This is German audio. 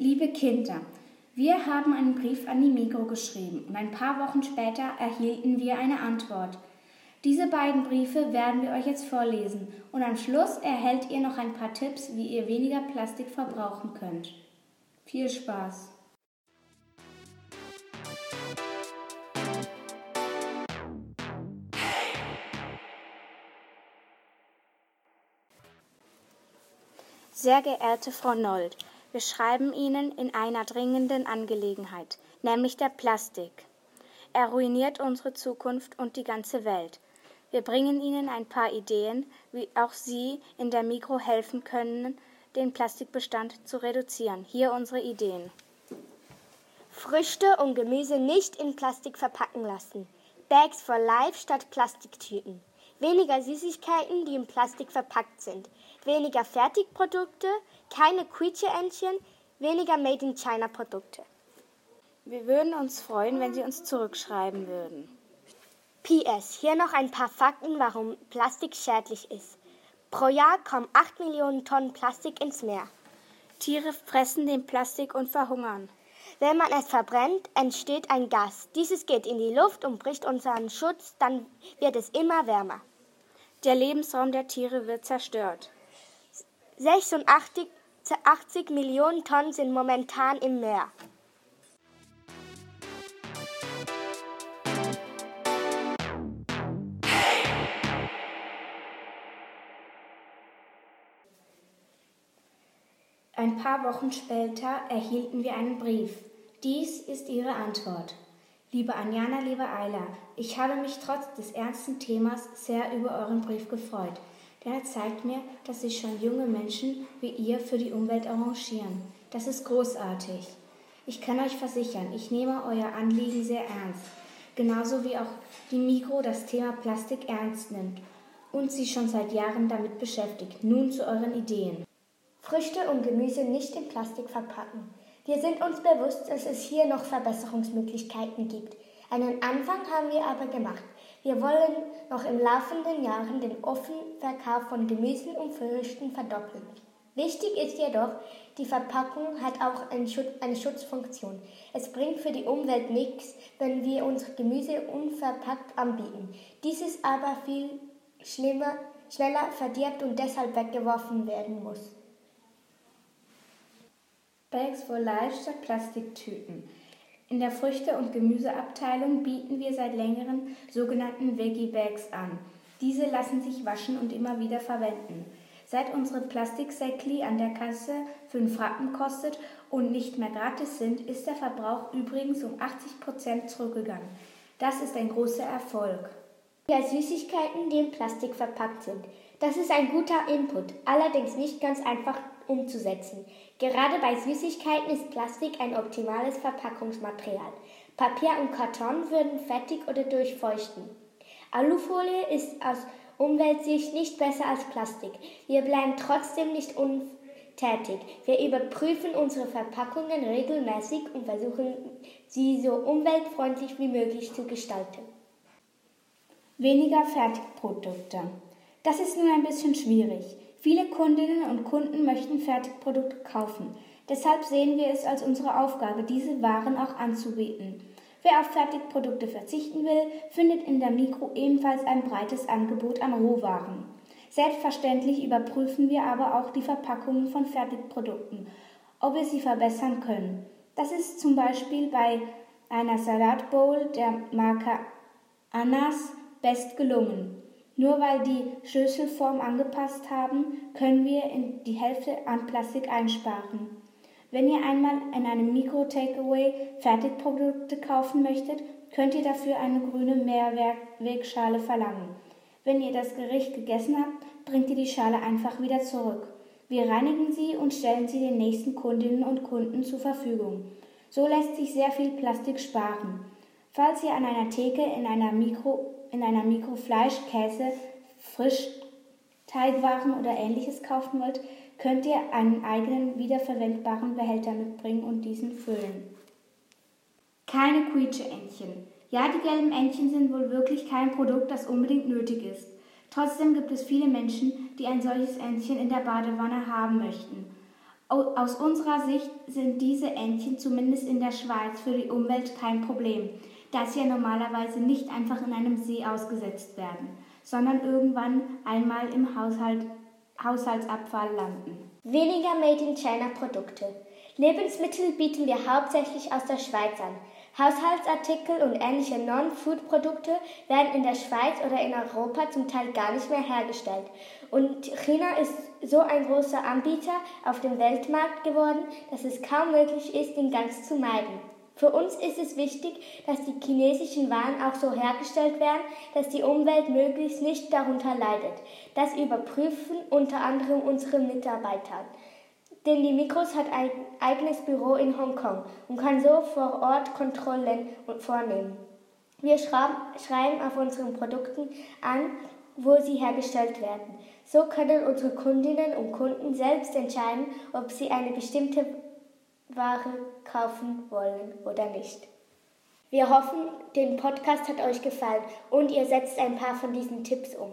Liebe Kinder, wir haben einen Brief an die Migro geschrieben und ein paar Wochen später erhielten wir eine Antwort. Diese beiden Briefe werden wir euch jetzt vorlesen und am Schluss erhält ihr noch ein paar Tipps, wie ihr weniger Plastik verbrauchen könnt. Viel Spaß! Sehr geehrte Frau Nold, wir schreiben Ihnen in einer dringenden Angelegenheit, nämlich der Plastik. Er ruiniert unsere Zukunft und die ganze Welt. Wir bringen Ihnen ein paar Ideen, wie auch Sie in der Mikro helfen können, den Plastikbestand zu reduzieren. Hier unsere Ideen. Früchte und Gemüse nicht in Plastik verpacken lassen. Bags for Life statt Plastiktüten. Weniger Süßigkeiten, die in Plastik verpackt sind. Weniger Fertigprodukte, keine Quietsche-Entchen, weniger Made in China Produkte. Wir würden uns freuen, wenn Sie uns zurückschreiben würden. PS, hier noch ein paar Fakten, warum Plastik schädlich ist. Pro Jahr kommen 8 Millionen Tonnen Plastik ins Meer. Tiere fressen den Plastik und verhungern. Wenn man es verbrennt, entsteht ein Gas. Dieses geht in die Luft und bricht unseren Schutz, dann wird es immer wärmer. Der Lebensraum der Tiere wird zerstört. 86 80 Millionen Tonnen sind momentan im Meer. Ein paar Wochen später erhielten wir einen Brief. Dies ist Ihre Antwort. Liebe Anjana, liebe Ayla, ich habe mich trotz des ernsten Themas sehr über euren Brief gefreut denn er zeigt mir, dass sich schon junge Menschen wie ihr für die Umwelt arrangieren. Das ist großartig. Ich kann euch versichern, ich nehme euer Anliegen sehr ernst, genauso wie auch die Mikro das Thema Plastik ernst nimmt und sich schon seit Jahren damit beschäftigt. Nun zu euren Ideen. Früchte und Gemüse nicht in Plastik verpacken. Wir sind uns bewusst, dass es hier noch Verbesserungsmöglichkeiten gibt. Einen Anfang haben wir aber gemacht. Wir wollen noch im laufenden Jahren den offenen Verkauf von Gemüsen und Früchten verdoppeln. Wichtig ist jedoch, die Verpackung hat auch eine Schutzfunktion. Es bringt für die Umwelt nichts, wenn wir unser Gemüse unverpackt anbieten. Dieses aber viel schneller verdirbt und deshalb weggeworfen werden muss. Bags for Life statt Plastiktüten. In der Früchte- und Gemüseabteilung bieten wir seit längerem sogenannten Veggie Bags an. Diese lassen sich waschen und immer wieder verwenden. Seit unsere Plastiksäckli an der Kasse 5 Rappen kostet und nicht mehr gratis sind, ist der Verbrauch übrigens um 80 Prozent zurückgegangen. Das ist ein großer Erfolg. Ja, Süßigkeiten, die in Plastik verpackt sind. Das ist ein guter Input, allerdings nicht ganz einfach umzusetzen. Gerade bei Süßigkeiten ist Plastik ein optimales Verpackungsmaterial. Papier und Karton würden fettig oder durchfeuchten. Alufolie ist aus Umweltsicht nicht besser als Plastik. Wir bleiben trotzdem nicht untätig. Wir überprüfen unsere Verpackungen regelmäßig und versuchen, sie so umweltfreundlich wie möglich zu gestalten. Weniger Fertigprodukte. Das ist nun ein bisschen schwierig. Viele Kundinnen und Kunden möchten Fertigprodukte kaufen. Deshalb sehen wir es als unsere Aufgabe, diese Waren auch anzubieten. Wer auf Fertigprodukte verzichten will, findet in der Mikro ebenfalls ein breites Angebot an Rohwaren. Selbstverständlich überprüfen wir aber auch die Verpackungen von Fertigprodukten, ob wir sie verbessern können. Das ist zum Beispiel bei einer Salatbowl der Marke Annas best gelungen. Nur weil die Schüsselform angepasst haben, können wir in die Hälfte an Plastik einsparen. Wenn ihr einmal in einem Mikro-Takeaway Fertigprodukte kaufen möchtet, könnt ihr dafür eine grüne Mehrwegschale verlangen. Wenn ihr das Gericht gegessen habt, bringt ihr die Schale einfach wieder zurück. Wir reinigen sie und stellen sie den nächsten Kundinnen und Kunden zur Verfügung. So lässt sich sehr viel Plastik sparen. Falls ihr an einer Theke in einer Mikro in einer Mikrofleisch, Käse, Frischteigwaren oder ähnliches kaufen wollt, könnt ihr einen eigenen wiederverwendbaren Behälter mitbringen und diesen füllen. Keine Quietsche-Entchen. Ja, die gelben Entchen sind wohl wirklich kein Produkt, das unbedingt nötig ist. Trotzdem gibt es viele Menschen, die ein solches Entchen in der Badewanne haben möchten. Aus unserer Sicht sind diese Entchen zumindest in der Schweiz für die Umwelt kein Problem, da sie ja normalerweise nicht einfach in einem See ausgesetzt werden, sondern irgendwann einmal im Haushalt, Haushaltsabfall landen. Weniger Made in China Produkte. Lebensmittel bieten wir hauptsächlich aus der Schweiz an. Haushaltsartikel und ähnliche Non-Food-Produkte werden in der Schweiz oder in Europa zum Teil gar nicht mehr hergestellt. Und China ist so ein großer Anbieter auf dem Weltmarkt geworden, dass es kaum möglich ist, ihn ganz zu meiden. Für uns ist es wichtig, dass die chinesischen Waren auch so hergestellt werden, dass die Umwelt möglichst nicht darunter leidet. Das überprüfen unter anderem unsere Mitarbeiter. Denn die Mikros hat ein eigenes Büro in Hongkong und kann so vor Ort Kontrollen vornehmen. Wir schreiben auf unseren Produkten an, wo sie hergestellt werden. So können unsere Kundinnen und Kunden selbst entscheiden, ob sie eine bestimmte Ware kaufen wollen oder nicht. Wir hoffen, den Podcast hat euch gefallen und ihr setzt ein paar von diesen Tipps um.